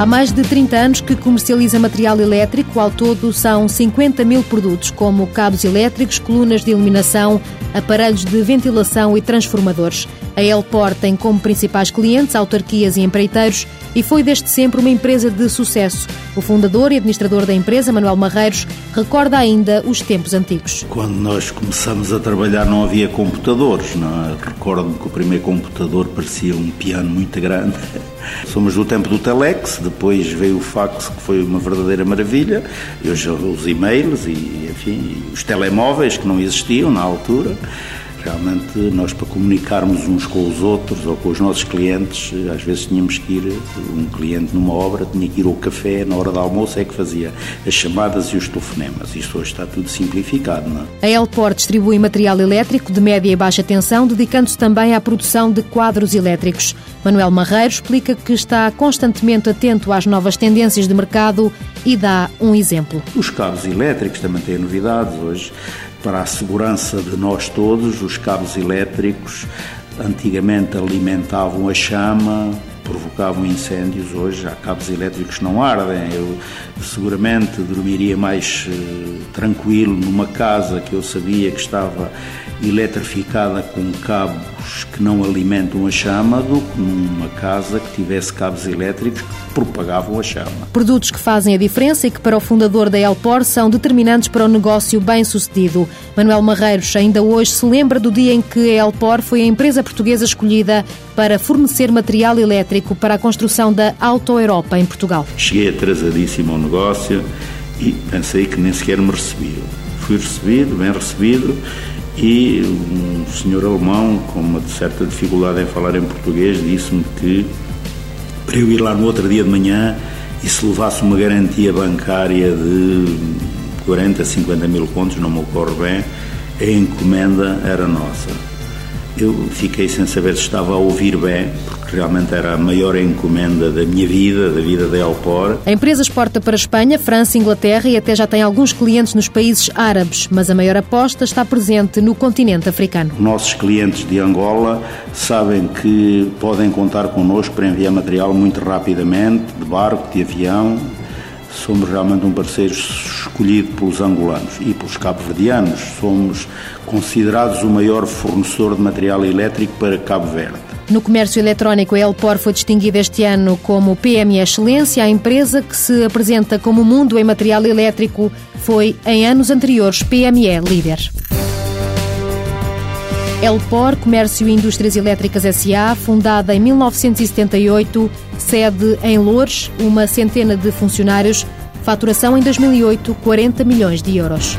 Há mais de 30 anos que comercializa material elétrico, ao todo são 50 mil produtos, como cabos elétricos, colunas de iluminação, aparelhos de ventilação e transformadores. A Elpor tem como principais clientes autarquias e empreiteiros e foi desde sempre uma empresa de sucesso. O fundador e administrador da empresa, Manuel Marreiros, recorda ainda os tempos antigos. Quando nós começamos a trabalhar não havia computadores. É? Recordo-me que o primeiro computador parecia um piano muito grande. Somos do tempo do telex, depois veio o fax, que foi uma verdadeira maravilha, e hoje os e-mails e, enfim, os telemóveis que não existiam na altura. Realmente, nós para comunicarmos uns com os outros ou com os nossos clientes, às vezes tínhamos que ir, um cliente numa obra tinha que ir ao café, na hora do almoço é que fazia as chamadas e os telefonemas. Isto hoje está tudo simplificado, não é? A Elport distribui material elétrico de média e baixa tensão, dedicando-se também à produção de quadros elétricos. Manuel Marreiro explica que está constantemente atento às novas tendências de mercado e dá um exemplo. Os cabos elétricos também têm novidades hoje para a segurança de nós todos, os cabos elétricos. Antigamente alimentavam a chama, provocavam incêndios, hoje há cabos elétricos que não ardem. Eu seguramente dormiria mais uh, tranquilo numa casa que eu sabia que estava eletrificada com cabos que não alimentam a chama do que numa casa que tivesse cabos elétricos que propagavam a chama. Produtos que fazem a diferença e que para o fundador da Elpor são determinantes para o negócio bem sucedido. Manuel Marreiros ainda hoje se lembra do dia em que a Elpor foi a empresa portuguesa escolhida para fornecer material elétrico para a construção da Auto Europa em Portugal. Cheguei atrasadíssimo ao negócio e pensei que nem sequer me recebiam. Fui recebido, bem recebido e um senhor alemão com uma certa dificuldade em falar em português disse-me que para eu ir lá no outro dia de manhã e se levasse uma garantia bancária de 40, 50 mil pontos, não me ocorre bem, a encomenda era nossa. Eu fiquei sem saber se estava a ouvir bem, porque realmente era a maior encomenda da minha vida, da vida da Elpor. A empresa exporta para a Espanha, França, Inglaterra e até já tem alguns clientes nos países árabes, mas a maior aposta está presente no continente africano. Nossos clientes de Angola sabem que podem contar connosco para enviar material muito rapidamente, de barco, de avião, somos realmente um parceiro escolhido pelos angolanos e pelos cabo-verdianos. Somos considerados o maior fornecedor de material elétrico para Cabo Verde. No comércio eletrónico, a Elpor foi distinguida este ano como PME Excelência. A empresa que se apresenta como mundo em material elétrico foi, em anos anteriores, PME Líder. Elpor Comércio e Indústrias Elétricas SA, fundada em 1978, sede em Loures, uma centena de funcionários, faturação em 2008 40 milhões de euros.